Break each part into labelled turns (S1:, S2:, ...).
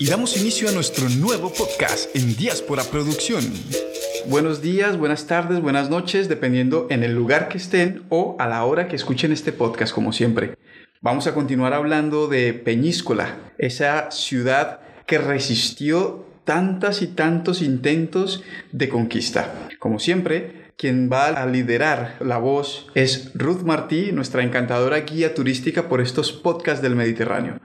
S1: y damos inicio a nuestro nuevo podcast en Diáspora Producción.
S2: Buenos días, buenas tardes, buenas noches, dependiendo en el lugar que estén o a la hora que escuchen este podcast, como siempre. Vamos a continuar hablando de Peñíscola, esa ciudad que resistió tantas y tantos intentos de conquista. Como siempre, quien va a liderar la voz es Ruth Martí, nuestra encantadora guía turística por estos podcasts del Mediterráneo.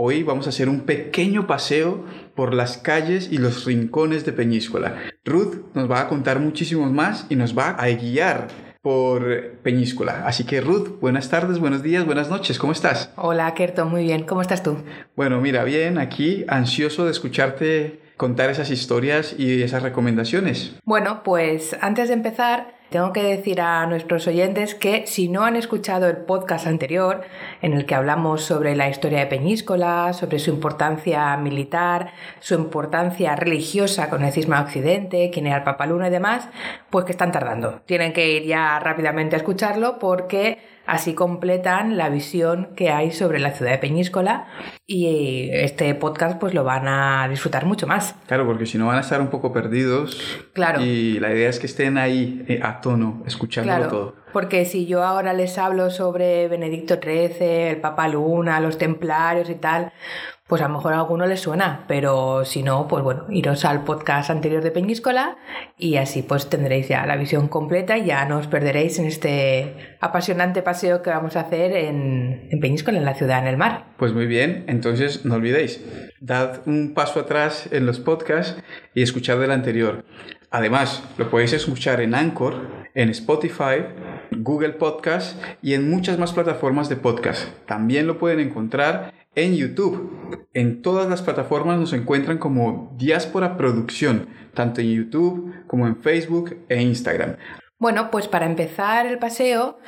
S2: Hoy vamos a hacer un pequeño paseo por las calles y los rincones de Peñíscola. Ruth nos va a contar muchísimos más y nos va a guiar por Peñíscola. Así que Ruth, buenas tardes, buenos días, buenas noches, ¿cómo estás?
S3: Hola, Kerto, muy bien, ¿cómo estás tú?
S2: Bueno, mira, bien, aquí ansioso de escucharte contar esas historias y esas recomendaciones.
S3: Bueno, pues antes de empezar, tengo que decir a nuestros oyentes que si no han escuchado el podcast anterior, en el que hablamos sobre la historia de Peñíscola, sobre su importancia militar, su importancia religiosa con el cisma occidente, quién era el Papa Luna y demás, pues que están tardando. Tienen que ir ya rápidamente a escucharlo porque así completan la visión que hay sobre la ciudad de Peñíscola y este podcast pues lo van a disfrutar mucho más.
S2: Claro, porque si no van a estar un poco perdidos.
S3: Claro.
S2: Y la idea es que estén ahí eh, a tono, escuchándolo
S3: claro,
S2: todo.
S3: Porque si yo ahora les hablo sobre Benedicto XIII, el Papa Luna, los templarios y tal, pues a lo mejor a alguno les suena, pero si no, pues bueno, iros al podcast anterior de Peñíscola y así pues tendréis ya la visión completa y ya no os perderéis en este apasionante paseo que vamos a hacer en, Peñíscola, en la ciudad, en el mar.
S2: Pues muy bien, entonces no olvidéis, dad un paso atrás en los podcasts y escuchad del anterior. Además, lo podéis escuchar en Anchor, en Spotify, Google Podcast y en muchas más plataformas de podcast. También lo pueden encontrar en YouTube. En todas las plataformas nos encuentran como Diáspora Producción, tanto en YouTube como en Facebook e Instagram.
S3: Bueno, pues para empezar el paseo,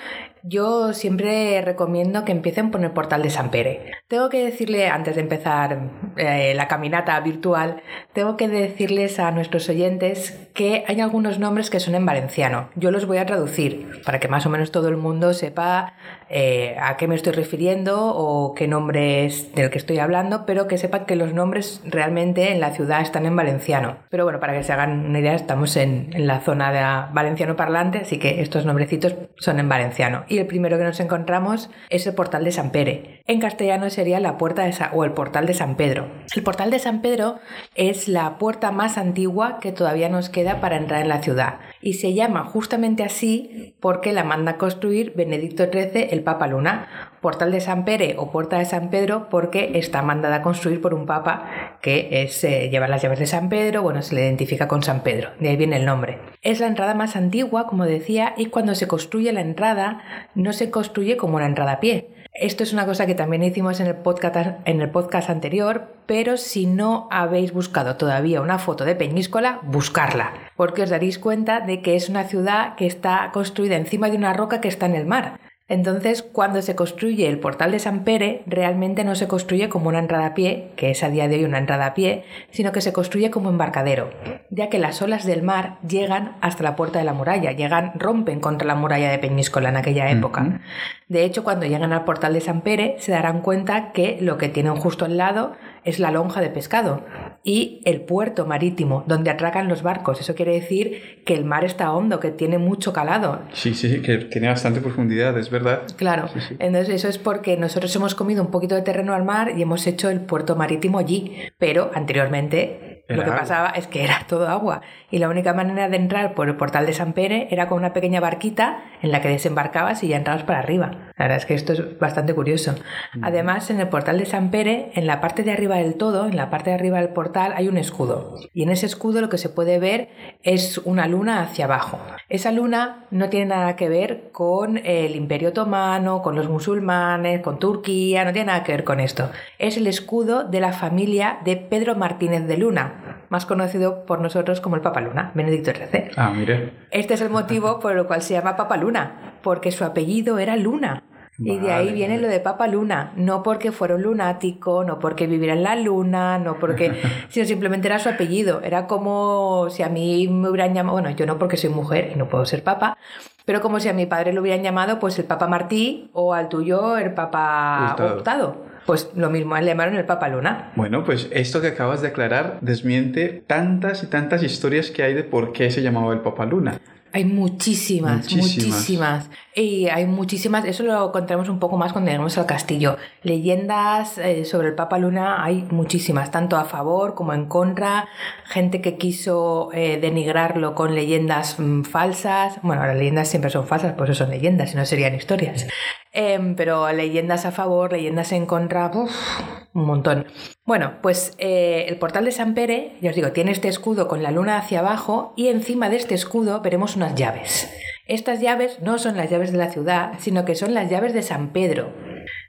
S3: yo siempre recomiendo que empiecen por el portal de San Pere. Tengo que decirle, antes de empezar eh, la caminata virtual, tengo que decirles a nuestros oyentes que hay algunos nombres que son en valenciano. Yo los voy a traducir para que más o menos todo el mundo sepa eh, a qué me estoy refiriendo o qué nombre es del que estoy hablando, pero que sepan que los nombres realmente en la ciudad están en valenciano. Pero bueno, para que se hagan una idea, estamos en, en la zona de valenciano parlante, así que estos nombrecitos son en valenciano y el primero que nos encontramos es el portal de San Pere. En castellano sería la puerta de o el portal de San Pedro. El portal de San Pedro es la puerta más antigua que todavía nos queda para entrar en la ciudad y se llama justamente así porque la manda a construir Benedicto XIII el Papa Luna. Portal de San Pere o Puerta de San Pedro porque está mandada a construir por un papa que es, eh, lleva las llaves de San Pedro, bueno, se le identifica con San Pedro, de ahí viene el nombre. Es la entrada más antigua, como decía, y cuando se construye la entrada no se construye como una entrada a pie. Esto es una cosa que también hicimos en el, podcast, en el podcast anterior, pero si no habéis buscado todavía una foto de Peñíscola, buscarla, porque os daréis cuenta de que es una ciudad que está construida encima de una roca que está en el mar. Entonces, cuando se construye el portal de San Pere, realmente no se construye como una entrada a pie, que es a día de hoy una entrada a pie, sino que se construye como embarcadero, ya que las olas del mar llegan hasta la puerta de la muralla, llegan, rompen contra la muralla de Peñíscola en aquella época. De hecho, cuando llegan al portal de San Pere, se darán cuenta que lo que tienen justo al lado es la lonja de pescado y el puerto marítimo donde atracan los barcos. Eso quiere decir que el mar está hondo, que tiene mucho calado.
S2: Sí, sí, que tiene bastante profundidad, es verdad.
S3: Claro,
S2: Sí, sí.
S3: entonces eso es porque nosotros hemos comido un poquito de terreno al mar y hemos hecho el puerto marítimo allí, pero anteriormente
S2: Era
S3: lo que
S2: agua.
S3: pasaba es que era todo agua y la única manera de entrar por el portal de San Pere era con una pequeña barquita en la que desembarcabas y ya entrabas para arriba. La verdad es que esto es bastante curioso. Además, en el portal de San Pere, en la parte de arriba del todo, en la parte de arriba del portal, hay un escudo. Y en ese escudo lo que se puede ver es una luna hacia abajo. Esa luna no tiene nada que ver con el Imperio Otomano, con los musulmanes, con Turquía, no tiene nada que ver con esto. Es el escudo de la familia de Pedro Martínez de Luna, más conocido por nosotros como el Papa Luna, Benedicto XIII.
S2: Ah, mire.
S3: Este es el motivo por el cual se llama Papa Luna, porque su apellido era Luna. Y de ahí viene lo de Papa Luna, no porque fuera un lunático, no porque viviera en la luna, no porque, sino simplemente era su apellido. Era como si a mí me hubieran llamado, bueno, yo no porque soy mujer y no puedo ser papa, pero como si a mi padre lo hubieran llamado pues el Papa Martí o al tuyo el Papa
S2: Hurtado.
S3: Hurtado. Pues lo mismo, le llamaron el Papa Luna.
S2: Bueno, pues esto que acabas de aclarar desmiente tantas y tantas historias que hay de por qué se llamaba el Papa Luna.
S3: Hay muchísimas, muchísimas, Y hay muchísimas, eso lo contaremos un poco más cuando lleguemos al castillo. Leyendas eh, sobre el Papa Luna hay muchísimas, tanto a favor como en contra. Gente que quiso eh, denigrarlo con leyendas mm, falsas. Bueno, las leyendas siempre son falsas, por eso son leyendas, si no serían historias. Em, pero leyendas a favor, leyendas en contra, un montón. Bueno, pues eh, el portal de San Pere, ya os digo, tiene este escudo con la luna hacia abajo y encima de este escudo veremos unas llaves. Estas llaves no son las llaves de la ciudad, sino que son las llaves de San Pedro.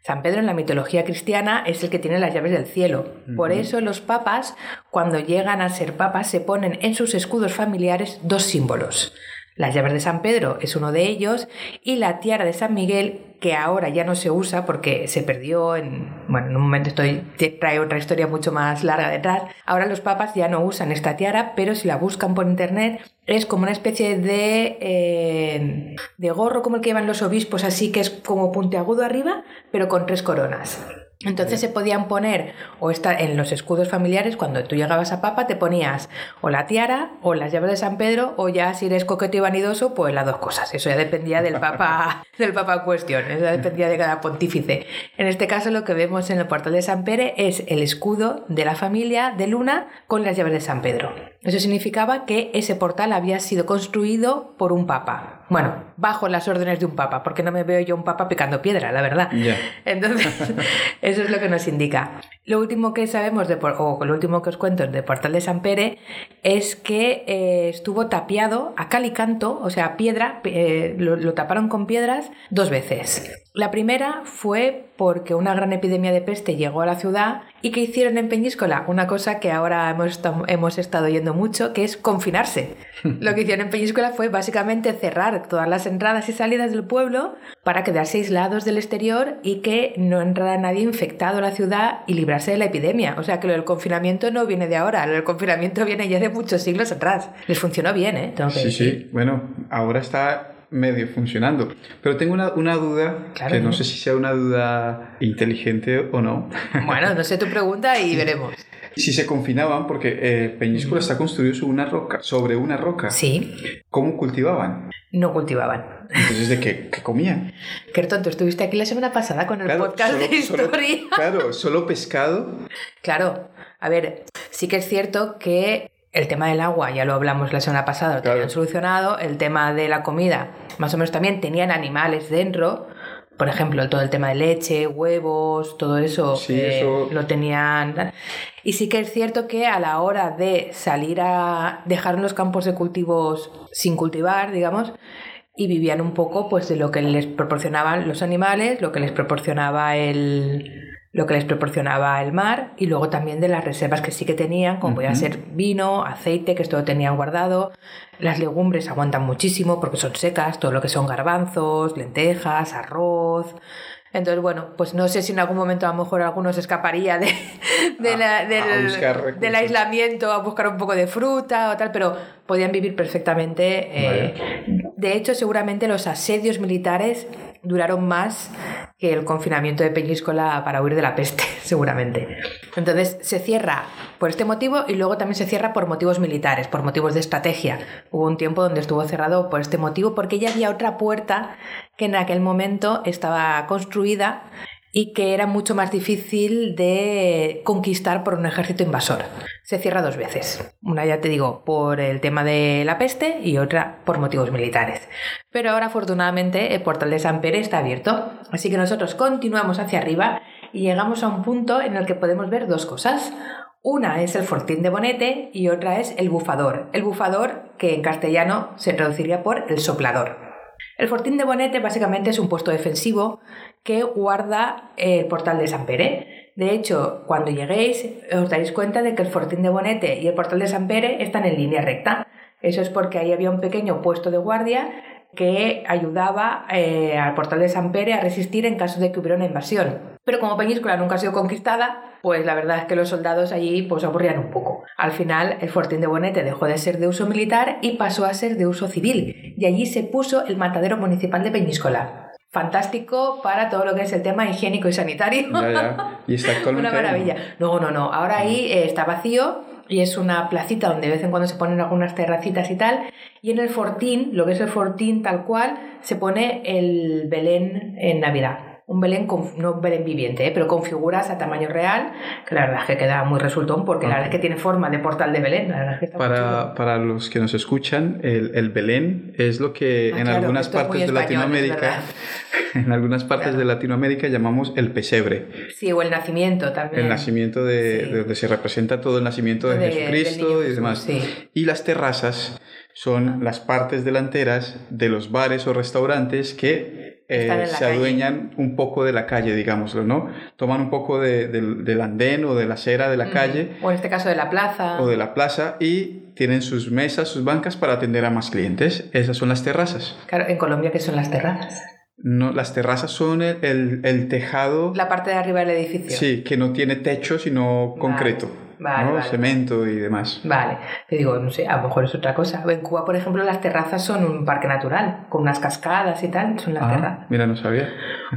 S3: San Pedro en la mitología cristiana es el que tiene las llaves del cielo. Por eso los papas, cuando llegan a ser papas, se ponen en sus escudos familiares dos símbolos. Las llaves de San Pedro es uno de ellos y la tiara de San Miguel que ahora ya no se usa porque se perdió en, bueno, en un momento estoy, trae otra historia mucho más larga detrás. Ahora los papas ya no usan esta tiara, pero si la buscan por internet es como una especie de, eh, de gorro como el que llevan los obispos, así que es como puntiagudo arriba, pero con tres coronas. Entonces se podían poner, o estar en los escudos familiares, cuando tú llegabas a papa, te ponías o la tiara, o las llaves de San Pedro, o ya si eres coqueto y vanidoso, pues las dos cosas. Eso ya dependía del papa, del papa en cuestión, eso ya dependía de cada pontífice. En este caso, lo que vemos en el portal de San Pere es el escudo de la familia de Luna con las llaves de San Pedro. Eso significaba que ese portal había sido construido por un papa. Bueno, bajo las órdenes de un papa, porque no me veo yo un papa picando piedra, la verdad. Entonces, eso es lo que nos indica. Lo último que sabemos, de, o lo último que os cuento de Portal de San Pere, es que eh, estuvo tapiado a cal y canto, o sea, piedra, eh, lo taparon con piedras dos veces. La primera fue porque una gran epidemia de peste llegó a la ciudad y que hicieron en Peñíscola una cosa que ahora hemos, hemos estado oyendo mucho, que es confinarse. Lo que hicieron en Peñíscola fue básicamente cerrar todas las entradas y salidas del pueblo para quedarse aislados del exterior y que no entrara nadie infectado a la ciudad y librarse de la epidemia. O sea que lo del confinamiento no viene de ahora, lo del confinamiento viene ya de muchos siglos atrás. Les funcionó bien, ¿eh?
S2: sí, sí. Bueno, ahora está medio funcionando. Pero tengo una, una duda, que no, sé si sea una duda inteligente o no.
S3: Bueno, no sé tu pregunta y veremos.
S2: Si se confinaban, porque eh, Peñíscola está construido sobre una roca, sobre una roca.
S3: Sí.
S2: ¿Cómo cultivaban?
S3: No cultivaban.
S2: Entonces, ¿de qué, qué comían?
S3: Qué tonto, estuviste aquí la semana pasada con el podcast de historia.
S2: claro, solo pescado.
S3: Claro, a ver, sí que es cierto que el tema del agua, ya lo hablamos la semana pasada, lo tenían solucionado. El tema de la comida, más o menos también tenían animales dentro. Por ejemplo, todo el tema de leche, huevos, todo eso, eh, lo tenían. Y sí que es cierto que a la hora de salir a dejar los campos de cultivos sin cultivar, digamos, y vivían un poco pues de lo que les proporcionaban los animales, lo que les proporcionaba el, lo que les proporcionaba el mar y luego también de las reservas que sí que tenían, como podía ser vino, aceite, que esto lo tenían guardado. Las legumbres aguantan muchísimo porque son secas, todo lo que son garbanzos, lentejas, arroz. Entonces, bueno, pues no sé si en algún momento a lo mejor alguno se escaparía de, del, aislamiento a buscar un poco de fruta o tal, pero podían vivir perfectamente. Eh, de hecho, seguramente los asedios militares duraron más que el confinamiento de Peñíscola para huir de la peste, seguramente. Entonces se cierra por este motivo y luego también se cierra por motivos militares, por motivos de estrategia. Hubo un tiempo donde estuvo cerrado por este motivo porque ya había otra puerta que en aquel momento estaba construida y que era mucho más difícil de conquistar por un ejército invasor. Se cierra dos veces. Una, ya te digo, por el tema de la peste y otra por motivos militares. Pero ahora, afortunadamente, el portal de San Pere está abierto. Así que nosotros continuamos hacia arriba y llegamos a un punto en el que podemos ver dos cosas. Una es el fortín de Bonete y otra es el bufador. El bufador, que en castellano se traduciría por el soplador. El fortín de Bonete básicamente es un puesto defensivo que guarda el portal de San Pere. De hecho, cuando lleguéis os daréis cuenta de que el fortín de Bonete y el portal de San Pere están en línea recta. Eso es porque ahí había un pequeño puesto de guardia que ayudaba eh, al portal de San Pere a resistir en caso de que hubiera una invasión. Pero como Peñíscola nunca ha sido conquistada, pues la verdad es que los soldados allí pues aburrían un poco. Al final el fortín de Bonete dejó de ser de uso militar y pasó a ser de uso civil, y allí se puso el matadero municipal de Peñíscola. Fantástico para todo lo que es el tema higiénico y sanitario.
S2: Ya, ya. Y está actualmente.
S3: Una maravilla. No, no, no. Ahora ahí eh, está vacío y es una placita donde de vez en cuando se ponen algunas terracitas y tal. Y en el fortín, lo que es el fortín tal cual, se pone el Belén en Navidad. Un Belén, con, no Belén viviente, ¿eh? pero con figuras a tamaño real, que la verdad es que queda muy resultón porque la
S2: Ah.
S3: verdad es que tiene forma de portal de Belén. La verdad es que está.
S2: Para, para los que nos escuchan, el, el Belén es lo que
S3: Ah,
S2: en
S3: claro,
S2: algunas
S3: es muy
S2: partes de
S3: español, es
S2: Latinoamérica, en algunas partes de Latinoamérica llamamos el pesebre,
S3: Sí, o el nacimiento también.
S2: el nacimiento de,
S3: Sí.
S2: de donde se representa todo el nacimiento de,
S3: De-
S2: Jesucristo y demás.
S3: sí.
S2: Y las terrazas son las partes delanteras de los bares o restaurantes que eh, se
S3: calle.
S2: adueñan un poco de la calle, digámoslo, ¿no? Toman un poco de- del- del andén o de la acera de la calle
S3: O en este caso de la plaza.
S2: o de la plaza y tienen sus mesas, sus bancas para atender a más clientes. Esas son las terrazas.
S3: Claro, en Colombia, que son las terrazas?
S2: No, las terrazas son el, el- el tejado,
S3: La parte de arriba del edificio.
S2: sí, que no tiene techo sino concreto,
S3: vale,
S2: ¿no?
S3: vale.
S2: cemento y demás.
S3: Vale, te digo, no sé, a lo mejor es otra cosa. En Cuba, por ejemplo, las terrazas son un parque natural, con unas cascadas y tal, son las
S2: Ah,
S3: terrazas.
S2: mira, no sabía.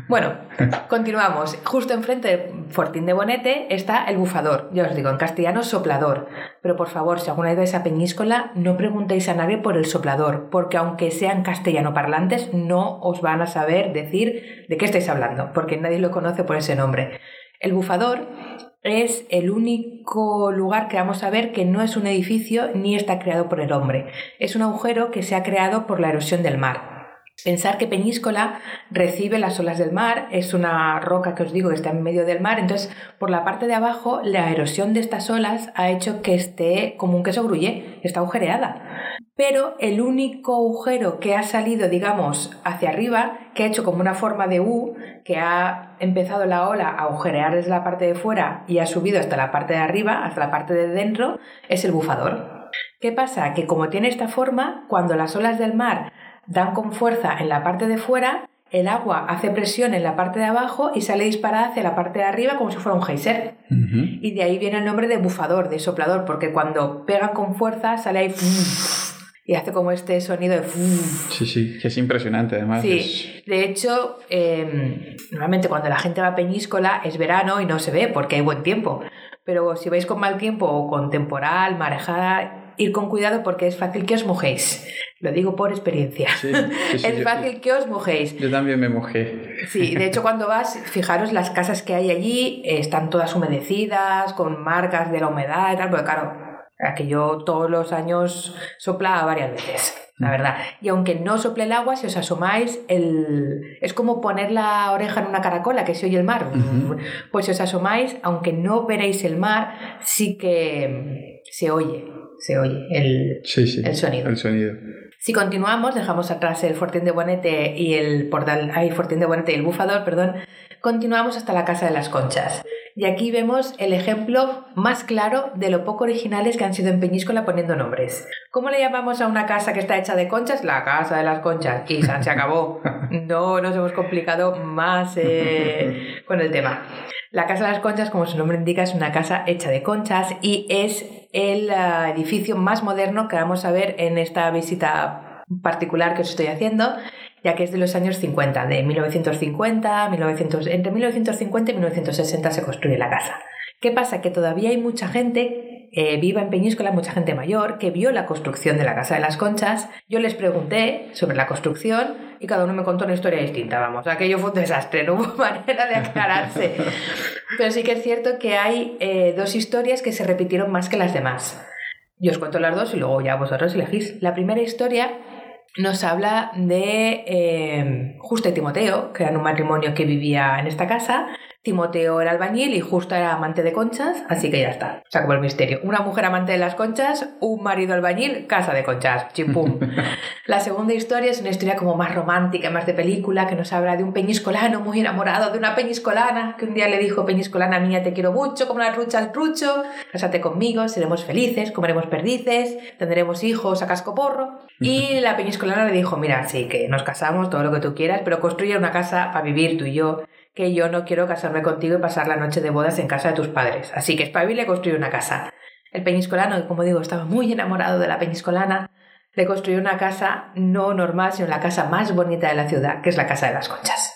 S3: Bueno, continuamos. Justo enfrente del Fortín de Bonete está el bufador. Ya os digo, en castellano soplador. Pero por favor, si alguna vez vais a Peñíscola, no preguntéis a nadie por el soplador, porque aunque sean castellano parlantes, no os van a saber decir de qué estáis hablando, porque nadie lo conoce por ese nombre. El bufador es el único lugar que vamos a ver que no es un edificio ni está creado por el hombre. Es un agujero que se ha creado por la erosión del mar. Pensar que Peñíscola recibe las olas del mar, es una roca que os digo que está en medio del mar, entonces por la parte de abajo la erosión de estas olas ha hecho que esté como un queso gruyé, está agujereada. Pero el único agujero que ha salido, digamos, hacia arriba, que ha hecho como una forma de U, que ha empezado la ola a agujerear desde la parte de fuera y ha subido hasta la parte de arriba, hasta la parte de dentro, es el bufador. ¿Qué pasa? Que como tiene esta forma, cuando las olas del mar dan con fuerza en la parte de fuera, el agua hace presión en la parte de abajo y sale disparada hacia la parte de arriba como si fuera un geyser. Y de ahí viene el nombre de bufador, de soplador, porque cuando pegan con fuerza sale ahí y hace como este sonido de
S2: Sí, sí, que es impresionante además.
S3: Sí,
S2: es-
S3: de hecho, eh, normalmente cuando la gente va a Peñíscola es verano y no se ve porque hay buen tiempo. Pero si vais con mal tiempo o con temporal, marejada, ir con cuidado porque es fácil que os mojéis. Lo digo por experiencia.
S2: Sí, sí, sí,
S3: es
S2: yo-
S3: fácil que os mojéis.
S2: Yo también me mojé.
S3: Sí, de hecho cuando vas, fijaros las casas que hay allí, eh, están todas humedecidas, con marcas de la humedad y tal, porque claro, aquello todos los años sopla varias veces. La verdad. Y aunque no sople el agua, si os asomáis, el... es como poner la oreja en una caracola que se oye el mar. Pues si os asomáis, aunque no veréis el mar, sí que se oye, se oye el,
S2: Sí, sí.
S3: El sonido.
S2: El sonido.
S3: si continuamos, dejamos atrás el Fortín de Bonete y el portal, ay, Fortín de Bonete y el Bufador, perdón, continuamos hasta la Casa de las Conchas. Y aquí vemos el ejemplo más claro de lo poco originales que han sido en Peñíscola poniendo nombres. ¿Cómo le llamamos a una casa que está hecha de conchas? La Casa de las Conchas. Y se acabó. No nos hemos complicado más eh, con el tema. La Casa de las Conchas, como su nombre indica, es una casa hecha de conchas y es el ah, edificio más moderno que vamos a ver en esta visita particular que os estoy haciendo, ya que es de los años 50, de 1950, 1900, entre 1950 y 1960 se construye la casa. ¿Qué pasa? Que todavía hay mucha gente eh, viva en Peñíscola, mucha gente mayor, que vio la construcción de la Casa de las Conchas. Yo les pregunté sobre la construcción y cada uno me contó una historia distinta, vamos. Aquello fue un desastre, no hubo manera de aclararse. Pero sí que es cierto que hay eh, dos historias que se repitieron más que las demás. Yo os cuento las dos y luego ya vosotros elegís. La primera historia nos habla de eh, Justa y Timoteo, que eran un matrimonio que vivía en esta casa. Timoteo era albañil y Justa era amante de conchas, así que ya está. Se acabó el misterio. Una mujer amante de las conchas, un marido albañil, casa de conchas. Chimpum. La segunda historia es una historia como más romántica, más de película, que nos habla de un peñiscolano muy enamorado de una peñiscolana, que un día le dijo, peñiscolana mía, te quiero mucho, como la rucha al trucho, cásate conmigo, seremos felices, comeremos perdices, tendremos hijos a cascoporro. Y la peñiscolana le dijo, mira, sí, que nos casamos, todo lo que tú quieras, pero construye una casa para vivir tú y yo, que yo no quiero casarme contigo y pasar la noche de bodas en casa de tus padres. Así que espabile y construye una casa. El peñiscolano, como digo, estaba muy enamorado de la peñiscolana, le construyó una casa no normal, sino la casa más bonita de la ciudad, que es la Casa de las Conchas.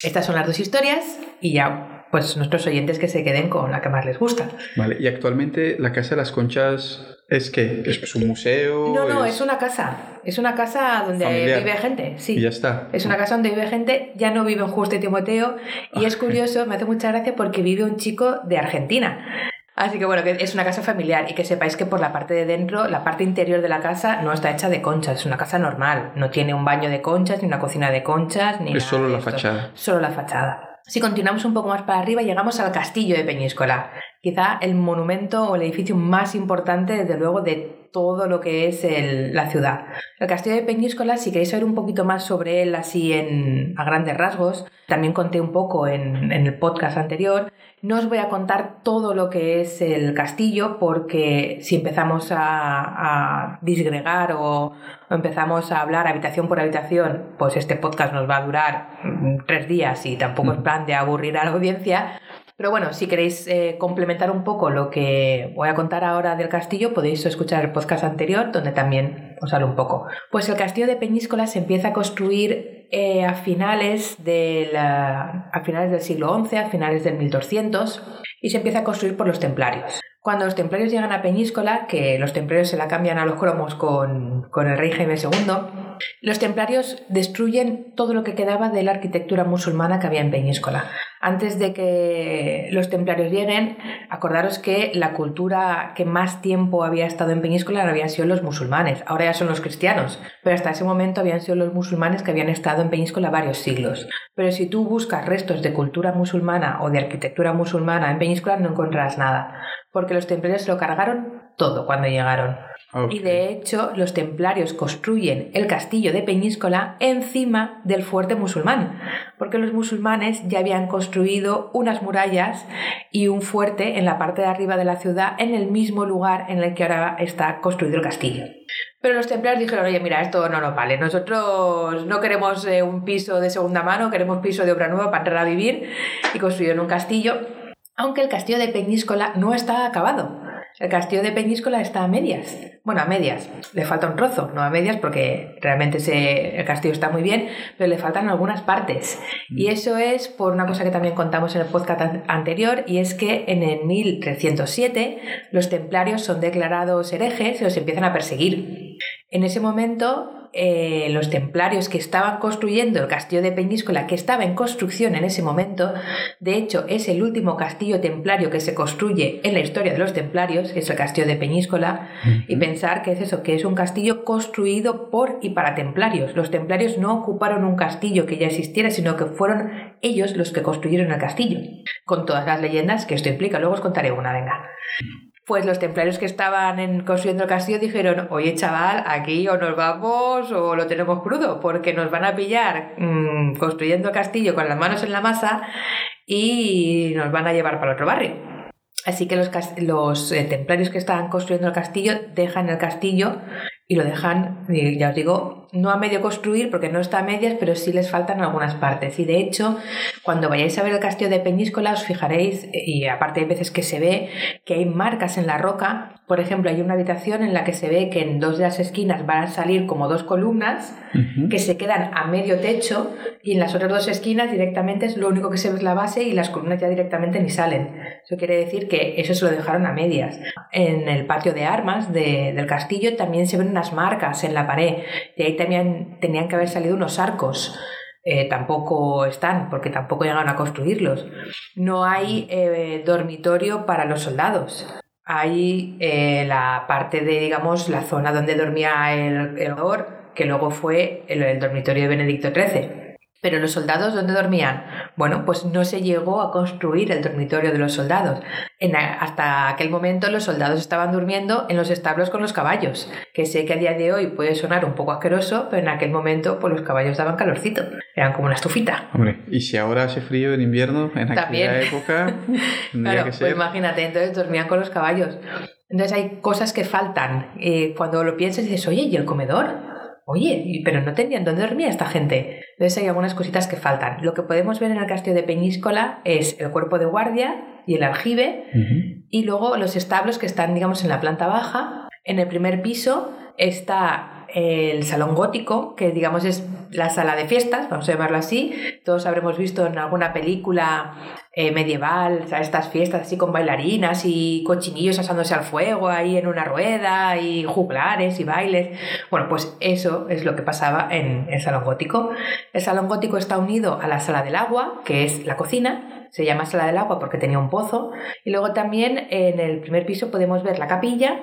S3: Estas son las dos historias y ya, pues nuestros oyentes que se queden con la que más les gusta.
S2: Vale, y actualmente la Casa de las Conchas es que es un museo.
S3: No, no, es, una casa. Es una casa donde
S2: Familiar.
S3: vive gente, sí.
S2: Y ya está.
S3: Es una casa donde vive gente, ya no vive en Justo y Timoteo, y es curioso, me hace mucha gracia porque vive un chico de Argentina. Así que bueno, que es una casa familiar y que sepáis que por la parte de dentro, la parte interior de la casa no está hecha de conchas, es una casa normal, no tiene un baño de conchas, ni una cocina de conchas, ni
S2: Es
S3: nada
S2: solo
S3: de
S2: la
S3: esto.
S2: fachada.
S3: Solo la fachada. Si continuamos un poco más para arriba, llegamos al castillo de Peñíscola, quizá el monumento o el edificio más importante, desde luego, de todo lo que es el- la ciudad. El castillo de Peñíscola, si queréis saber un poquito más sobre él así en, a grandes rasgos, también conté un poco en, en el podcast anterior, no os voy a contar todo lo que es el castillo porque si empezamos a, a disgregar o, o empezamos a hablar habitación por habitación, pues este podcast nos va a durar mm, tres días y tampoco es plan de aburrir a la audiencia. Pero bueno, si queréis eh, complementar un poco lo que voy a contar ahora del castillo, podéis escuchar el podcast anterior donde también os hablo un poco. Pues el castillo de Peñíscola se empieza a construir eh, a, finales a finales del siglo XI, a finales del 1200, y se empieza a construir por los templarios. Cuando los templarios llegan a Peñíscola, que los templarios se la cambian a los cromos con, con el rey Jaime II, los templarios destruyen todo lo que quedaba de la arquitectura musulmana que había en Peñíscola. Antes de que los templarios lleguen, acordaros que la cultura que más tiempo había estado en Peñíscola habían sido los musulmanes, ahora ya son los cristianos, pero hasta ese momento habían sido los musulmanes que habían estado en Peñíscola varios siglos. Pero si tú buscas restos de cultura musulmana o de arquitectura musulmana en Peñíscola no encontrarás nada, porque los templarios se lo cargaron todo cuando llegaron. Y de hecho, los templarios construyen el castillo de Peñíscola encima del fuerte musulmán, porque los musulmanes ya habían construido unas murallas y un fuerte en la parte de arriba de la ciudad, en el mismo lugar en el que ahora está construido el castillo. Pero los templarios dijeron, oye, mira, esto no nos vale. Nosotros no queremos eh, un piso de segunda mano, queremos piso de obra nueva para entrar a vivir. Y construyeron un castillo, aunque el castillo de Peñíscola no está acabado. El castillo de Peñíscola está a medias. Bueno, a medias. Le falta un trozo, no a medias porque realmente ese, el castillo está muy bien, pero le faltan algunas partes. Y eso es por una cosa que también contamos en el podcast an- anterior, y es que en el 1307 los templarios son declarados herejes y los empiezan a perseguir. En ese momento, eh, los templarios que estaban construyendo el castillo de Peñíscola, que estaba en construcción en ese momento, de hecho es el último castillo templario que se construye en la historia de los templarios, es el castillo de Peñíscola, y pensar que es eso, que es un castillo construido por y para templarios. Los templarios no ocuparon un castillo que ya existiera, sino que fueron ellos los que construyeron el castillo, con todas las leyendas que esto implica. Luego os contaré una, venga. Pues los templarios que estaban en- construyendo el castillo dijeron, oye chaval, aquí o nos vamos o lo tenemos crudo, porque nos van a pillar mm, construyendo el castillo con las manos en la masa y nos van a llevar para otro barrio. Así que los, eh, templarios que estaban construyendo el castillo dejan el castillo y lo dejan, ya os digo, no a medio construir porque no está a medias, pero sí les faltan algunas partes. Y de hecho, cuando vayáis a ver el castillo de Peñíscola, os fijaréis, y aparte hay veces que se ve que hay marcas en la roca. Por ejemplo, hay una habitación en la que se ve que en dos de las esquinas van a salir como dos columnas que se quedan a medio techo y en las otras dos esquinas directamente es lo único que se ve es la base y las columnas ya directamente ni salen. Eso quiere decir que eso se lo dejaron a medias. En el patio de armas de- del castillo también se ven unas marcas en la pared y ahí tenían que haber salido unos arcos. Eh, tampoco están porque tampoco llegaron a construirlos. No hay eh, dormitorio para los soldados. Hay eh, la parte de, digamos, la zona donde dormía el, el que luego fue el, el dormitorio de Benedicto XIII. Pero los soldados, ¿dónde dormían? Bueno, pues no se llegó a construir el dormitorio de los soldados. En a- hasta aquel momento los soldados estaban durmiendo en los establos con los caballos, que sé que a día de hoy puede sonar un poco asqueroso, pero en aquel momento pues los caballos daban calorcito, eran como una estufita.
S2: Hombre, y si ahora hace frío en invierno, en
S3: También.
S2: aquella época,
S3: Claro,
S2: que
S3: pues
S2: ser.
S3: imagínate, entonces dormían con los caballos. Entonces hay cosas que faltan. Eh, cuando lo piensas dices, oye, ¿y el comedor? Oye, pero no tenían dónde dormía esta gente. Entonces hay algunas cositas que faltan. Lo que podemos ver en el castillo de Peñíscola es el cuerpo de guardia y el aljibe, y luego los establos que están, digamos, en la planta baja. En el primer piso está el salón gótico, que digamos es la sala de fiestas, vamos a llamarlo así. Todos habremos visto en alguna película eh, medieval, o sea, estas fiestas así con bailarinas y cochinillos asándose al fuego ahí en una rueda y juglares y bailes. Bueno, pues eso es lo que pasaba en el salón gótico. El salón gótico está unido a la sala del agua, que es la cocina, se llama sala del agua porque tenía un pozo, y luego también en el primer piso podemos ver la capilla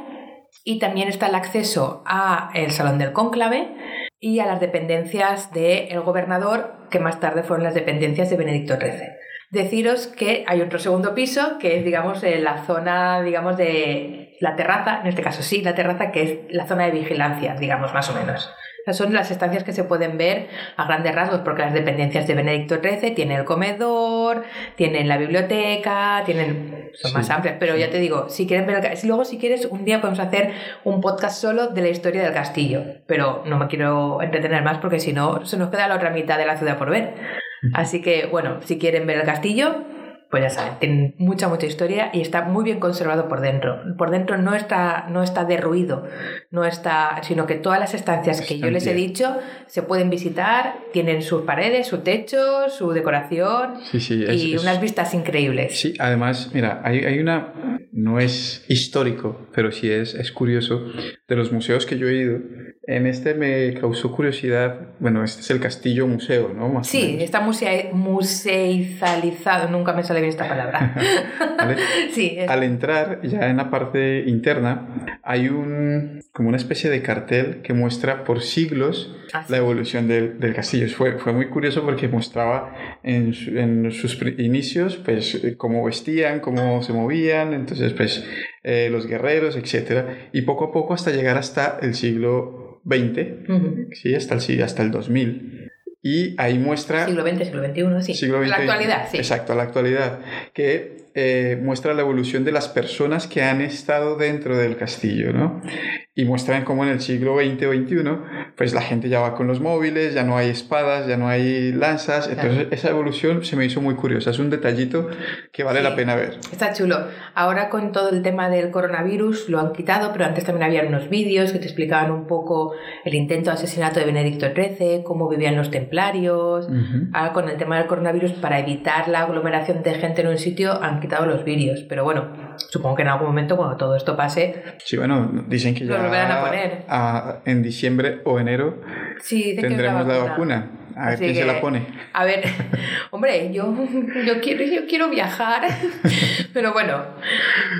S3: y también está el acceso a el salón del cónclave y a las dependencias del gobernador, que más tarde fueron las dependencias de Benedicto XIII. Deciros que hay otro segundo piso, que es, digamos, la zona, digamos, de la terraza, en este caso sí, la terraza, que es la zona de vigilancia, digamos, más o menos son las estancias que se pueden ver a grandes rasgos, porque las dependencias de Benedicto XIII tienen el comedor, tienen la biblioteca, tienen son más amplias. Pero ya te digo, si quieres ver luego si quieres, un día podemos hacer un podcast solo de la historia del castillo. Pero no me quiero entretener más porque si no, se nos queda la otra mitad de la ciudad por ver. Así que, bueno, si quieren ver el castillo, pues ya saben, tiene mucha, mucha historia y está muy bien conservado por dentro. Por dentro no está, no está derruido, no está, sino que todas las estancias que yo les he dicho se pueden visitar, tienen sus paredes, su techo, su decoración y unas vistas increíbles.
S2: Sí, además, mira, hay, hay, una, no es histórico, pero sí es, es curioso, de los museos que yo he ido. En este me causó curiosidad, bueno, este es el castillo museo, ¿no?
S3: sí, está museizalizado, nunca me sale esta palabra.
S2: Al entrar ya en la parte interna hay un como una especie de cartel que muestra por siglos ah, la evolución del, del, castillo. Fue, fue muy curioso porque mostraba en, en sus inicios pues cómo vestían, cómo se movían, entonces pues eh, los guerreros, etcétera, y poco a poco hasta llegar hasta el siglo XX, sí, hasta el, hasta el 2000. Y ahí muestra...
S3: Siglo XX, siglo XXI, sí. la actualidad, sí.
S2: Exacto, la actualidad. Que eh, muestra la evolución de las personas que han estado dentro del castillo, ¿no? Y muestran cómo en el siglo XX o XXI, pues la gente ya va con los móviles, ya no hay espadas, ya no hay lanzas. Entonces, esa evolución se me hizo muy curiosa. Es un detallito que vale la pena ver.
S3: Está chulo. Ahora con todo el tema del coronavirus lo han quitado, pero antes también había unos vídeos que te explicaban un poco el intento de asesinato de Benedicto XIII, cómo vivían los templarios. Ahora con el tema del coronavirus, para evitar la aglomeración de gente en un sitio, han quitado los vídeos, pero bueno, supongo que en algún momento cuando todo esto pase...
S2: Sí, bueno, dicen que ya...
S3: a poner.
S2: en diciembre o enero tendremos la vacuna. A ver quién se la pone.
S3: A ver, hombre, yo, yo, quiero, yo quiero viajar, pero bueno,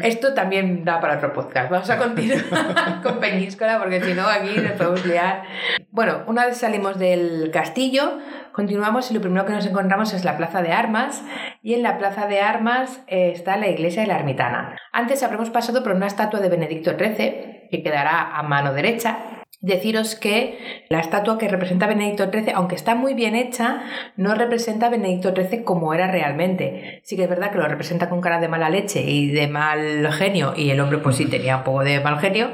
S3: esto también da para otro podcast. Vamos a continuar con Peñíscola porque si no aquí nos podemos liar. Bueno, una vez salimos del castillo, Continuamos y lo primero que nos encontramos es la Plaza de Armas y en la Plaza de Armas eh, está la iglesia de la Ermitana. Antes habremos pasado por una estatua de Benedicto XIII que quedará a mano derecha Deciros que la estatua que representa a Benedicto XIII, aunque está muy bien hecha, no representa a Benedicto XIII como era realmente. Sí que es verdad que lo representa con cara de mala leche y de mal genio, y el hombre pues sí tenía un poco de mal genio,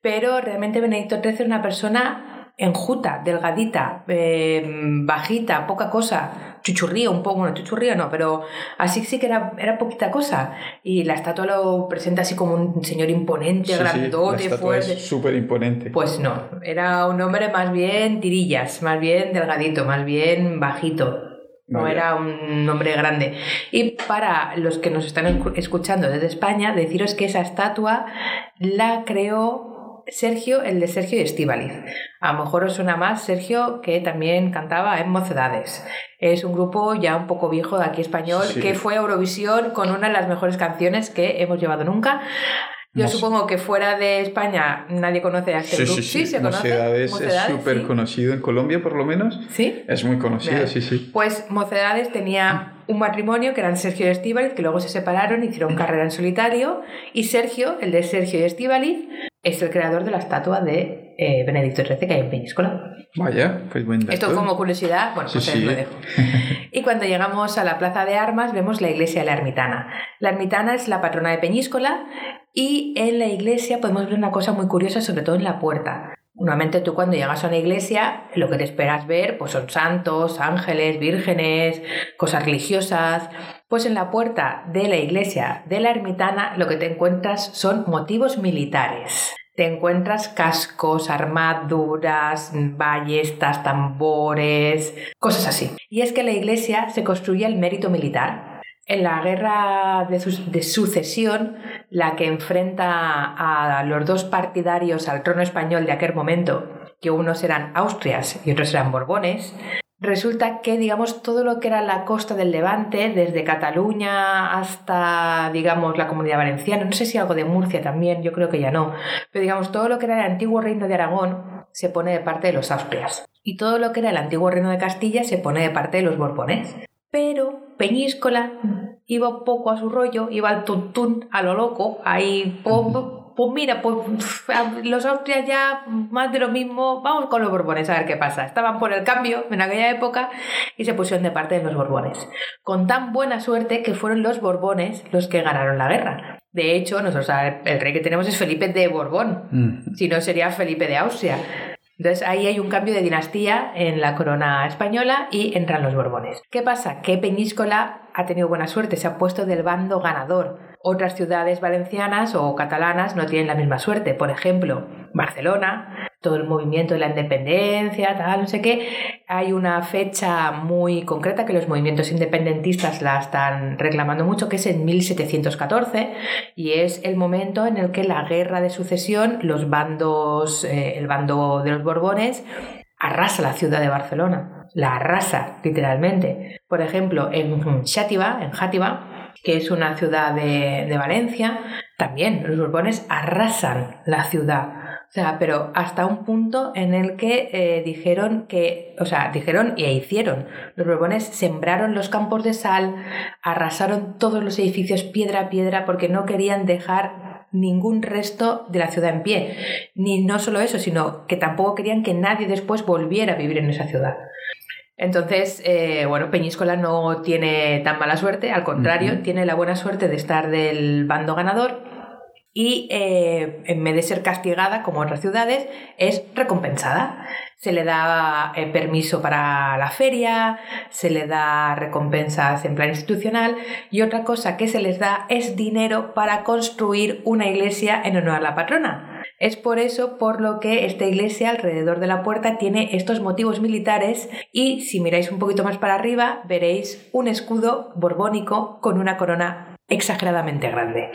S3: pero realmente Benedicto XIII es una persona enjuta, delgadita, eh, bajita, poca cosa, chuchurrío un poco, bueno, chuchurrío no, pero así sí que era, era poquita cosa. Y la estatua lo presenta así como un señor imponente, grandote, fuerte.
S2: súper imponente.
S3: Pues no, era un hombre más bien tirillas, más bien delgadito, más bien bajito. No era un hombre grande. Y para los que nos están escuchando desde España, deciros que esa estatua la creó Sergio, el de Sergio y Estíbaliz. A lo mejor os suena más Sergio, que también cantaba en Mocedades. Es un grupo ya un poco viejo de aquí español que fue a Eurovisión con una de las mejores canciones que hemos llevado nunca. Yo supongo que fuera de España nadie conoce a este grupo. Sí,
S2: sí, se conoce. Mocedades, es súper conocido en Colombia, por lo menos.
S3: Sí.
S2: Es muy conocido, sí, sí.
S3: Pues Mocedades tenía un matrimonio que eran Sergio y Estíbaliz, que luego se separaron, hicieron carrera en solitario. Y Sergio, el de Sergio y Estíbaliz, es el creador de la estatua de eh, Benedicto XIII que hay en Peñíscola.
S2: Vaya, pues buen dato.
S3: Esto como curiosidad, bueno, pues lo dejo. y cuando llegamos a la Plaza de Armas vemos la iglesia de la Ermitana. La Ermitana es la patrona de Peñíscola y en la iglesia podemos ver una cosa muy curiosa, sobre todo en la puerta. Normalmente tú cuando llegas a una iglesia lo que te esperas ver pues son santos, ángeles, vírgenes, cosas religiosas. Pues en la puerta de la iglesia de la ermitana lo que te encuentras son motivos militares. te encuentras cascos, armaduras, ballestas, tambores, cosas así. Y es que la iglesia se construye el mérito militar. En la guerra de, sucesión, la que enfrenta a los dos partidarios al trono español de aquel momento, que unos eran Austrias y otros eran Borbones, resulta que, digamos, todo lo que era la costa del Levante, desde Cataluña hasta, digamos, la comunidad valenciana, no sé si algo de Murcia también, yo creo que ya no, pero digamos, todo lo que era el antiguo reino de Aragón se pone de parte de los Austrias. Y todo lo que era el antiguo reino de Castilla se pone de parte de los Borbones. Pero Peñíscola iba poco a su rollo, iba al tuntún, a lo loco, ahí pues mira, pues los Austrias ya más de lo mismo, vamos con los Borbones a ver qué pasa. Estaban por el cambio en aquella época y se pusieron de parte de los Borbones. Con tan buena suerte que fueron los Borbones los que ganaron la guerra. De hecho, nosotros el rey que tenemos es Felipe de Borbón, mm. si no sería Felipe de Austria. Entonces ahí hay un cambio de dinastía en la corona española y entran los Borbones. ¿Qué pasa? Que Peñíscola ha tenido buena suerte, se ha puesto del bando ganador. Otras ciudades valencianas o catalanas no tienen la misma suerte. Por ejemplo, Barcelona, todo el movimiento de la independencia, tal, no sé qué. Hay una fecha muy concreta que los movimientos independentistas la están reclamando mucho, que es en 1714, y es el momento en el que la guerra de sucesión, los bandos, eh, el bando de los Borbones, arrasa la ciudad de Barcelona. La arrasa, literalmente. Por ejemplo, en Xátiva, en Játiva, que es una ciudad de, Valencia, también los Borbones arrasan la ciudad. O sea, pero hasta un punto en el que eh, dijeron que, o sea, dijeron y hicieron. Los Borbones sembraron los campos de sal, arrasaron todos los edificios piedra a piedra porque no querían dejar ningún resto de la ciudad en pie. Ni no solo eso, sino que tampoco querían que nadie después volviera a vivir en esa ciudad. Entonces, eh, bueno, Peñíscola no tiene tan mala suerte, al contrario, tiene la buena suerte de estar del bando ganador y eh, en vez de ser castigada como otras ciudades, es recompensada. Se le da eh, permiso para la feria, se le da recompensas en plan institucional y otra cosa que se les da es dinero para construir una iglesia en honor a la patrona. Es por eso por lo que esta iglesia alrededor de la puerta tiene estos motivos militares y si miráis un poquito más para arriba veréis un escudo borbónico con una corona exageradamente grande.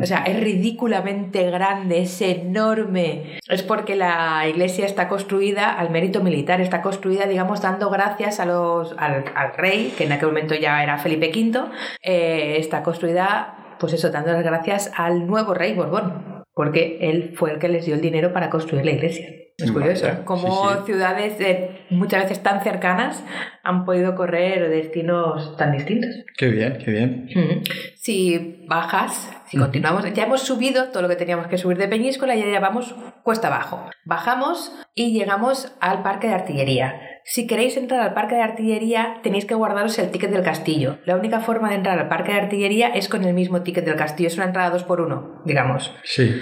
S3: O sea, es ridículamente grande, es enorme. Es porque la iglesia está construida al mérito militar, está construida, digamos, dando gracias a los, al, rey, que en aquel momento ya era Felipe V, eh, está construida, pues eso, dando las gracias al nuevo rey Borbón porque él fue el que les dio el dinero para construir la iglesia. Es curioso, como ciudades muchas veces tan cercanas han podido correr destinos tan distintos.
S2: Qué bien, qué bien.
S3: Si bajas, si continuamos, ya hemos subido todo lo que teníamos que subir de Peñíscola y ya vamos cuesta abajo. Bajamos y llegamos al parque de artillería. Si queréis entrar al parque de artillería, tenéis que guardaros el ticket del castillo. La única forma de entrar al parque de artillería es con el mismo ticket del castillo. Es una entrada dos por uno, digamos.
S2: Sí.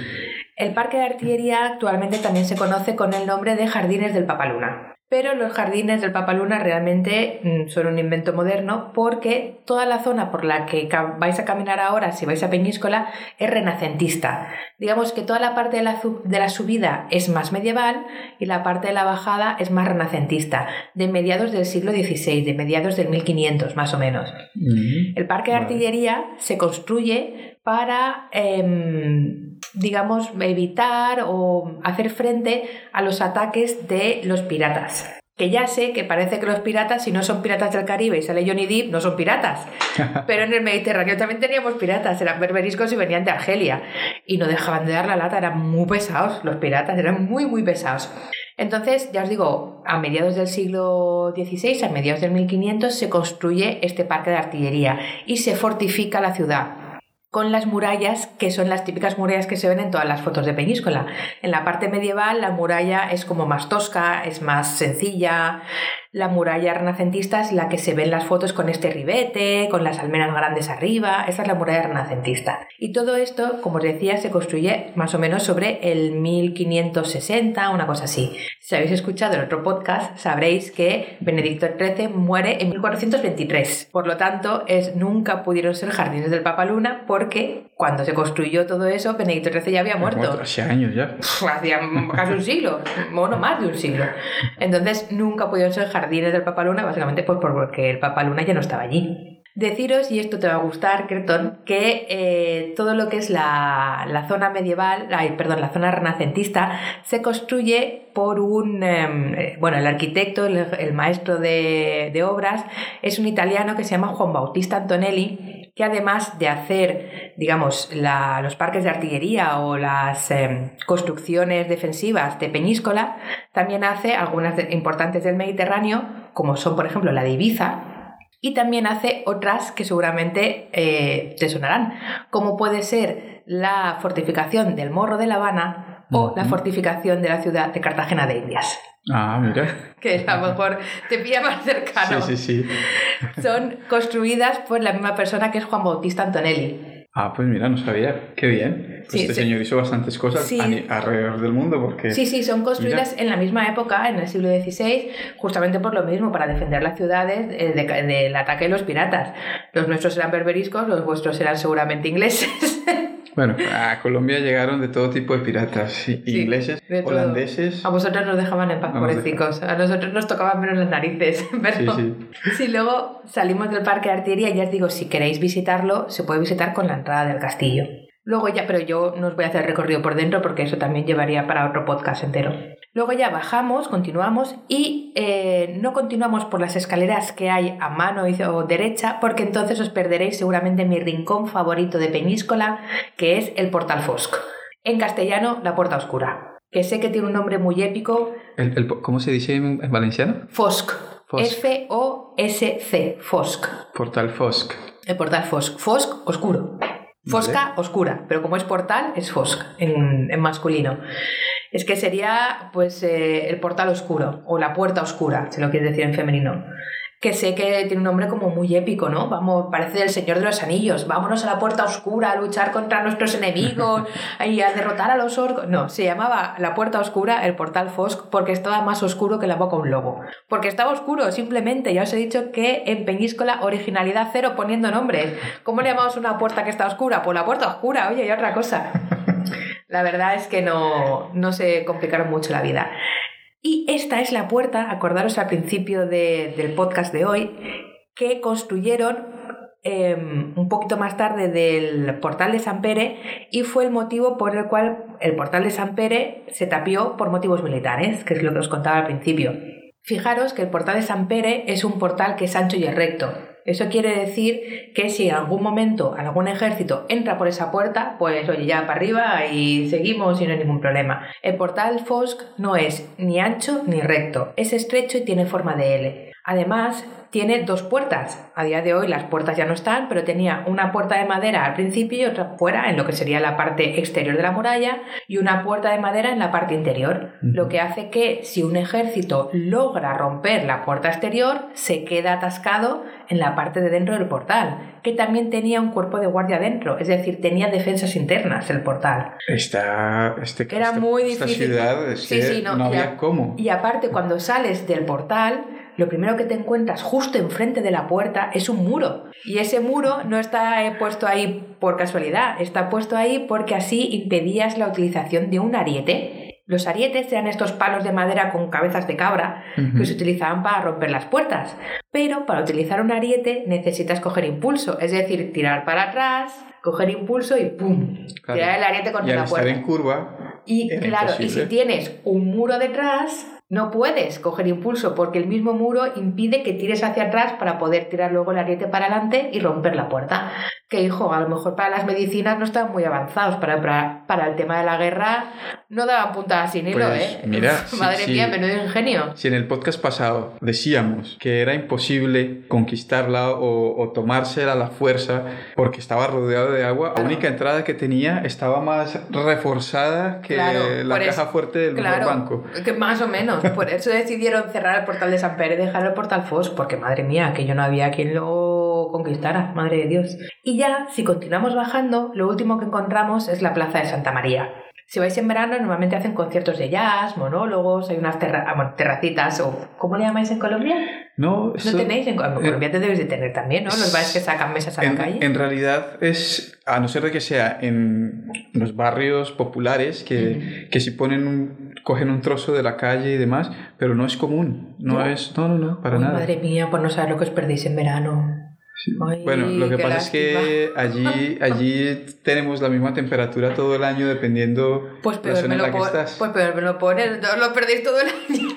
S3: El parque de artillería actualmente también se conoce con el nombre de Jardines del Papaluna. Pero los jardines del Papaluna realmente mm, son un invento moderno porque toda la zona por la que vais a caminar ahora, si vais a Peñíscola, es renacentista. Digamos que toda la parte de la, de la subida es más medieval y la parte de la bajada es más renacentista, de mediados del siglo XVI, de mediados del 1500 más o menos. El parque de artillería se construye para... Em, digamos, evitar o hacer frente a los ataques de los piratas. Que ya sé que parece que los piratas, si no son piratas del Caribe y sale Johnny Depp, no son piratas. Pero en el Mediterráneo también teníamos piratas, eran berberiscos y venían de Argelia. Y no dejaban de dar la lata, eran muy pesados los piratas, eran muy, muy pesados. Entonces, ya os digo, a mediados del siglo XVI, a mediados del 1500, se construye este parque de artillería y se fortifica la ciudad con las murallas, que son las típicas murallas que se ven en todas las fotos de Peñíscola. En la parte medieval la muralla es como más tosca, es más sencilla, la muralla renacentista es la que se ve en las fotos con este ribete, con las almenas grandes arriba. Esa es la muralla renacentista. Y todo esto, como os decía, se construye más o menos sobre el 1560, una cosa así. Si habéis escuchado el otro podcast, sabréis que Benedicto XIII muere en 1423. Por lo tanto, es, nunca pudieron ser jardines del Papa Luna porque cuando se construyó todo eso, Benedicto XIII ya había muerto.
S2: Hace años ya.
S3: Hacía casi un siglo, bueno, más de un siglo. Entonces nunca pudieron ser jardines del Papaluna, básicamente pues porque el Papaluna ya no estaba allí. Deciros, y esto te va a gustar, Creton, que eh, todo lo que es la, zona medieval, ay, perdón, la zona renacentista, se construye por un, em, eh, bueno, el arquitecto, el, maestro de, obras, es un italiano que se llama Juan Bautista Antonelli, que además de hacer, digamos, los parques de artillería o las em, construcciones defensivas de Peñíscola, también hace algunas importantes del Mediterráneo, como son, por ejemplo, la de Ibiza, y también hace otras que seguramente eh, te sonarán, como puede ser la fortificación del Morro de La Habana o la fortificación de la ciudad de Cartagena de Indias.
S2: Ah, mira.
S3: que a lo mejor te pilla más cercano.
S2: Sí, sí, sí.
S3: Son construidas por la misma persona que es Juan Bautista Antonelli.
S2: Ah, pues mira, no sabía. Qué bien. Pues este señor hizo bastantes cosas alrededor del mundo porque...
S3: Sí, sí, son construidas en la misma época, en el siglo XVI, justamente por lo mismo, para defender las ciudades eh, del ataque de los piratas. Los nuestros eran berberiscos, los vuestros eran seguramente ingleses.
S2: Bueno, a Colombia llegaron de todo tipo de piratas, ingleses, holandeses.
S3: A vosotros nos dejaban en paz, pobrecicos. A nosotros nos tocaban menos las narices. Pero sí, sí. si luego salimos del parque de artillería, ya os digo, si queréis visitarlo, se puede visitar con la entrada del castillo. Luego ya, pero yo no os voy a hacer recorrido por dentro porque eso también llevaría para otro podcast entero. Luego ya bajamos, continuamos y eh, no continuamos por las escaleras que hay a mano o derecha porque entonces os perderéis seguramente mi rincón favorito de Peñíscola, que es el Portal Fosc. En castellano, la Puerta Oscura, que sé que tiene un nombre muy épico.
S2: ¿Cómo se dice en, valenciano?
S3: Fosc. F-O-S-C. Fosc.
S2: Portal Fosc.
S3: El Portal Fosc. Fosc, oscuro. Fosca, oscura, pero como es portal, es Fosc en, masculino. Es que sería pues eh, el portal oscuro o la puerta oscura, si lo quieres decir en femenino que sé que tiene un nombre como muy épico, ¿no? Vamos, parece el Señor de los Anillos, vámonos a la puerta oscura a luchar contra nuestros enemigos y a derrotar a los orcos. No, se llamaba la puerta oscura, el portal Fosc, porque estaba más oscuro que la boca de un lobo. Porque estaba oscuro, simplemente. Ya os he dicho que en Peñíscola, originalidad cero poniendo nombres. ¿Cómo le llamamos una puerta que está oscura? Pues la puerta oscura, oye, y otra cosa. La verdad es que no, no se complicaron mucho la vida. Y esta es la puerta, acordaros al principio del podcast de hoy, que construyeron em, un poquito más tarde del portal de San Pere y fue el motivo por el cual el portal de San Pere se tapió por motivos militares, que es lo que os contaba al principio. Fijaros que el portal de San Pere es un portal que es ancho y es recto. Eso quiere decir que si en algún momento algún ejército entra por esa puerta, pues oye, ya para arriba y seguimos y no hay ningún problema. El portal Fosc no es ni ancho ni recto, es estrecho y tiene forma de L. Además, tiene dos puertas. A día de hoy las puertas ya no están, pero tenía una puerta de madera al principio y otra fuera en lo que sería la parte exterior de la muralla y una puerta de madera en la parte interior. Lo que hace que si un ejército logra romper la puerta exterior, se queda atascado en la parte de dentro del portal, que también tenía un cuerpo de guardia dentro, es decir, tenía defensas internas el portal.
S2: Esta, este,
S3: Era muy difícil.
S2: ciudad sí, no, había cómo.
S3: Y aparte, cuando sales del portal, lo primero que te encuentras justo enfrente de la puerta es un muro. Y ese muro no está eh, puesto ahí por casualidad, está puesto ahí porque así impedías la utilización de un ariete. Los arietes eran estos palos de madera con cabezas de cabra que se utilizaban para romper las puertas. Pero para utilizar un ariete necesitas coger impulso, es decir, tirar para atrás, coger impulso y ¡pum! Tirar el ariete contra la puerta.
S2: Estar en curva.
S3: Y claro, y si tienes un muro detrás, no puedes coger impulso porque el mismo muro impide que tires hacia atrás para poder tirar luego el ariete para adelante y romper la puerta. Que hijo, a lo mejor para las medicinas no están muy avanzados, para, para, el tema de la guerra no daban puntadas sin hilo,
S2: pues,
S3: ¿eh?
S2: Mira,
S3: madre mía, menudo ingenio.
S2: Si en el podcast pasado decíamos que era imposible conquistarla o, tomársela a la fuerza porque estaba rodeado de agua, la única entrada que tenía estaba más reforzada que la caja fuerte del banco.
S3: Que más o menos. Por eso decidieron cerrar el portal de San Pérez y dejar el portal Fos, porque madre mía, que yo no había quien lo conquistara, madre de Dios. Y ya, si continuamos bajando, lo último que encontramos es la plaza de Santa María. Si vais en verano, normalmente hacen conciertos de jazz, monólogos, hay unas ah, terracitas, o ¿cómo le llamáis en Colombia?
S2: No,
S3: ¿No tenéis? En Colombia te debes de tener también, ¿no? Los bares que sacan mesas a
S2: en,
S3: la calle.
S2: En realidad es, a no ser de que sea en los barrios populares, que, que si ponen un, cogen un trozo de la calle y demás, pero no es común. No, es, no, no, no, para nada.
S3: Madre mía, por no saber lo que os perdéis en verano. Ay,
S2: Bueno, lo que pasa es que allí, allí tenemos la misma temperatura todo el año dependiendo
S3: Pues
S2: la
S3: peor,
S2: zona
S3: me
S2: en la que estás.
S3: pues peor me lo pones, lo perdéis todo el año.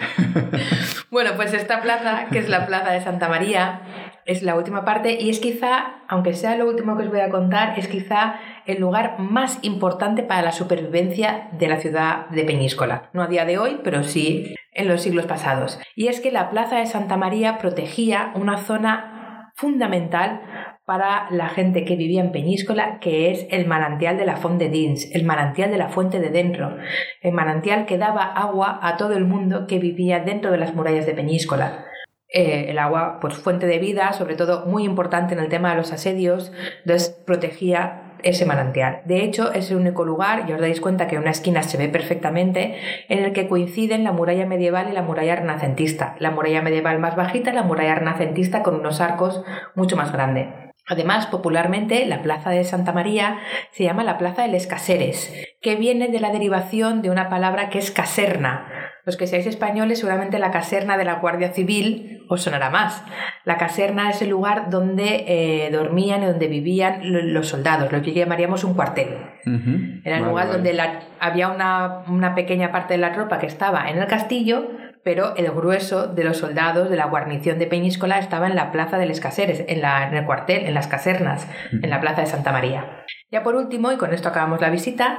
S3: bueno, pues esta plaza, que es la plaza de Santa María, es la última parte y es quizá, aunque sea lo último que os voy a contar, es quizá el lugar más importante para la supervivencia de la ciudad de Peñíscola. No a día de hoy, pero sí en los siglos pasados. Y es que la plaza de Santa María protegía una zona fundamental para la gente que vivía en Peñíscola, que es el manantial de la Font de Dins, el manantial de la fuente de dentro, el manantial que daba agua a todo el mundo que vivía dentro de las murallas de Peñíscola. Eh, el agua, pues fuente de vida, sobre todo muy importante en el tema de los asedios, entonces protegía ese manantial. De hecho, es el único lugar, y os dais cuenta que en una esquina se ve perfectamente, en el que coinciden la muralla medieval y la muralla renacentista. La muralla medieval más bajita, la muralla renacentista con unos arcos mucho más grandes. Además, popularmente, la plaza de Santa María se llama la plaza de Caseres, que viene de la derivación de una palabra que es caserna. Los que seáis españoles, seguramente la caserna de la Guardia Civil os sonará más. La caserna es el lugar donde eh, dormían y donde vivían lo- los soldados, lo que llamaríamos un cuartel. Era el
S2: Vale,
S3: lugar
S2: vale.
S3: donde la- había una, una pequeña parte de la tropa que estaba en el castillo, pero el grueso de los soldados de la guarnición de Peñíscola estaba en la plaza de Les Caseres, en, la, en el cuartel, en las casernas, en la plaza de Santa María. Ya por último, y con esto acabamos la visita,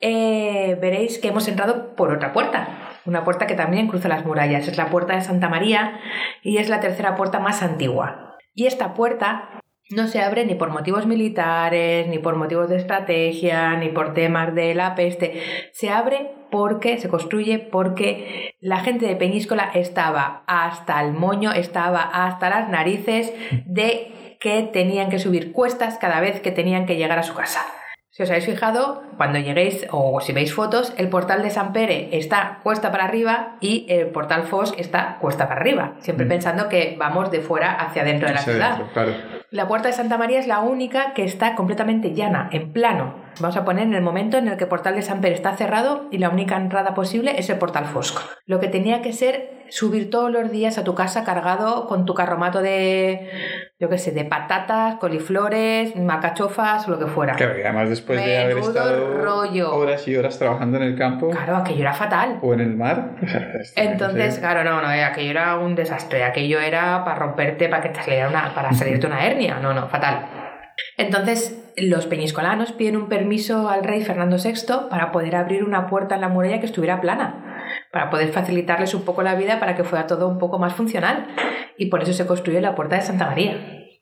S3: eh, veréis que hemos entrado por otra puerta. Una puerta que también cruza las murallas. Es la puerta de Santa María y es la tercera puerta más antigua. Y esta puerta no se abre ni por motivos militares, ni por motivos de estrategia, ni por temas de la peste. Se abre porque, se construye porque la gente de Peñíscola estaba hasta el moño, estaba hasta las narices de que tenían que subir cuestas cada vez que tenían que llegar a su casa. Si os habéis fijado, cuando lleguéis o si veis fotos, el portal de San Pere está cuesta para arriba y el portal Fosk está cuesta para arriba, siempre
S2: Mm.
S3: pensando que vamos de fuera hacia dentro de la
S2: Hacia
S3: ciudad.
S2: adentro, claro.
S3: La puerta de Santa María es la única que está completamente llana, en plano. Vamos a poner en el momento en el que el portal de San Pere está cerrado y la única entrada posible es el portal Fosco. Lo que tenía que ser subir todos los días a tu casa cargado con tu carromato de, yo qué sé, de patatas, coliflores, macachofas o lo que fuera.
S2: Claro, y además después de haber estado
S3: rollo.
S2: horas y horas trabajando en el campo
S3: Claro, aquello era fatal.
S2: o en el mar. que
S3: Entonces,
S2: ser-
S3: claro, no, no, eh, aquello era un desastre. Aquello era para romperte, para que te saliera una, para salirte una hernia. No, no, fatal. Entonces, los peñiscolanos piden un permiso al rey Fernando VI para poder abrir una puerta en la muralla que estuviera plana, para poder facilitarles un poco la vida para que fuera todo un poco más funcional. Y por eso se construye la puerta de Santa María.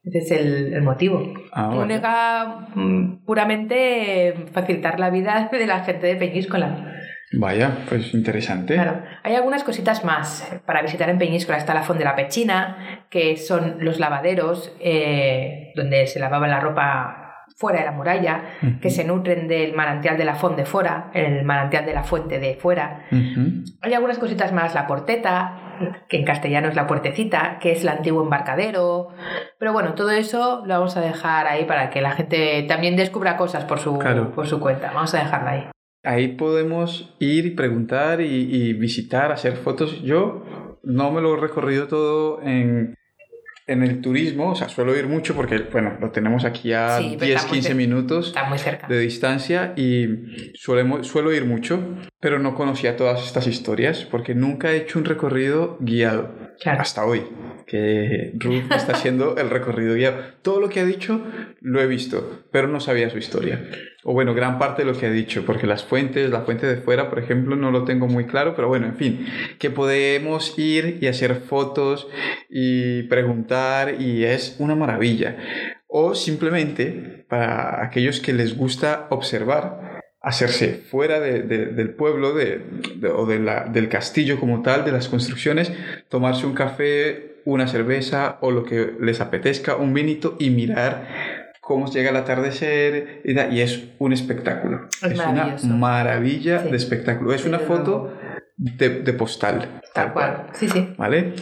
S3: Ese es el, el motivo.
S2: Ah, vale.
S3: Única, mm, puramente facilitar la vida de la gente de Peñíscola.
S2: Vaya, pues interesante.
S3: Claro, hay algunas cositas más eh, para visitar en Peñíscola. Está la Font de la Pechina, que son los lavaderos eh, donde se lavaba la ropa fuera de la muralla, que se nutren del manantial de la Font de fuera, el manantial de la fuente de fuera. Hay algunas cositas más, la porteta, que en castellano es la puertecita, que es el antiguo embarcadero. Pero bueno, todo eso lo vamos a dejar ahí para que la gente también descubra cosas por su,
S2: Claro.
S3: por su cuenta. Vamos a dejarla ahí.
S2: Ahí podemos ir y preguntar y, y visitar, hacer fotos. Yo no me lo he recorrido todo en, en el turismo, o sea, suelo ir mucho porque, bueno, lo tenemos aquí a
S3: Sí, pero
S2: 10,
S3: estamos
S2: 15
S3: de-
S2: minutos
S3: Está muy cerca.
S2: de distancia y suelemo- suelo ir mucho, pero no conocía todas estas historias porque nunca he hecho un recorrido guiado Hasta hoy, que Ruth está haciendo el recorrido guiado. Todo lo que ha dicho lo he visto, pero no sabía su historia. O bueno, gran parte de lo que ha dicho, porque las fuentes, la fuente de fuera, por ejemplo, no lo tengo muy claro, pero bueno, en fin, que podemos ir y hacer fotos y preguntar y es una maravilla. O simplemente, para aquellos que les gusta observar, hacerse fuera de- de- del pueblo de, o la- del castillo como tal, de las construcciones, tomarse un café, una cerveza o lo que les apetezca, un vinito y mirar cómo llega el atardecer y, da- y es un espectáculo.
S3: Es
S2: una maravilla
S3: Sí.
S2: de espectáculo. Es una foto de, de postal.
S3: Tal cual. Sí, sí.
S2: ¿Vale?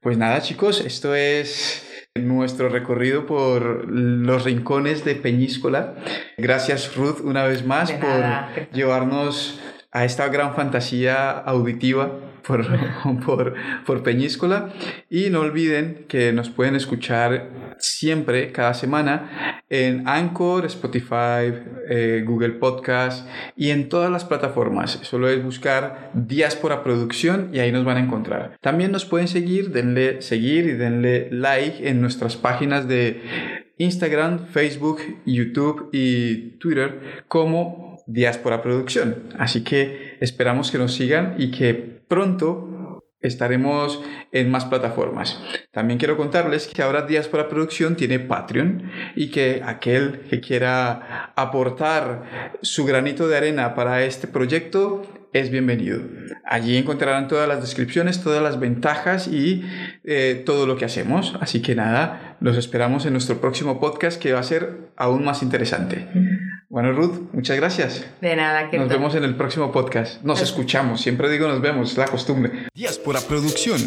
S2: Pues nada chicos, esto es nuestro recorrido por los rincones de Peñíscola. Gracias Ruth una vez más por llevarnos a esta gran fantasía auditiva por, por, por, Peñíscola. Y no olviden que nos pueden escuchar siempre, cada semana, en Anchor, Spotify, eh, Google Podcast y en todas las plataformas. Solo es buscar Diáspora Producción y ahí nos van a encontrar. También nos pueden seguir, denle seguir y denle like en nuestras páginas de Instagram, Facebook, YouTube y Twitter como Diáspora Producción. Así que esperamos que nos sigan y que pronto estaremos en más plataformas. También quiero contarles que ahora Diáspora Producción tiene Patreon y que aquel que quiera aportar su granito de arena para este proyecto es bienvenido. Allí encontrarán todas las descripciones, todas las ventajas y eh, todo lo que hacemos. Así que nada, los esperamos en nuestro próximo podcast que va a ser aún más interesante. Bueno, Ruth, muchas gracias.
S3: De nada,
S2: que Nos vemos en el próximo podcast. Nos escuchamos, siempre digo nos vemos, es la costumbre.
S1: Diáspora Producción.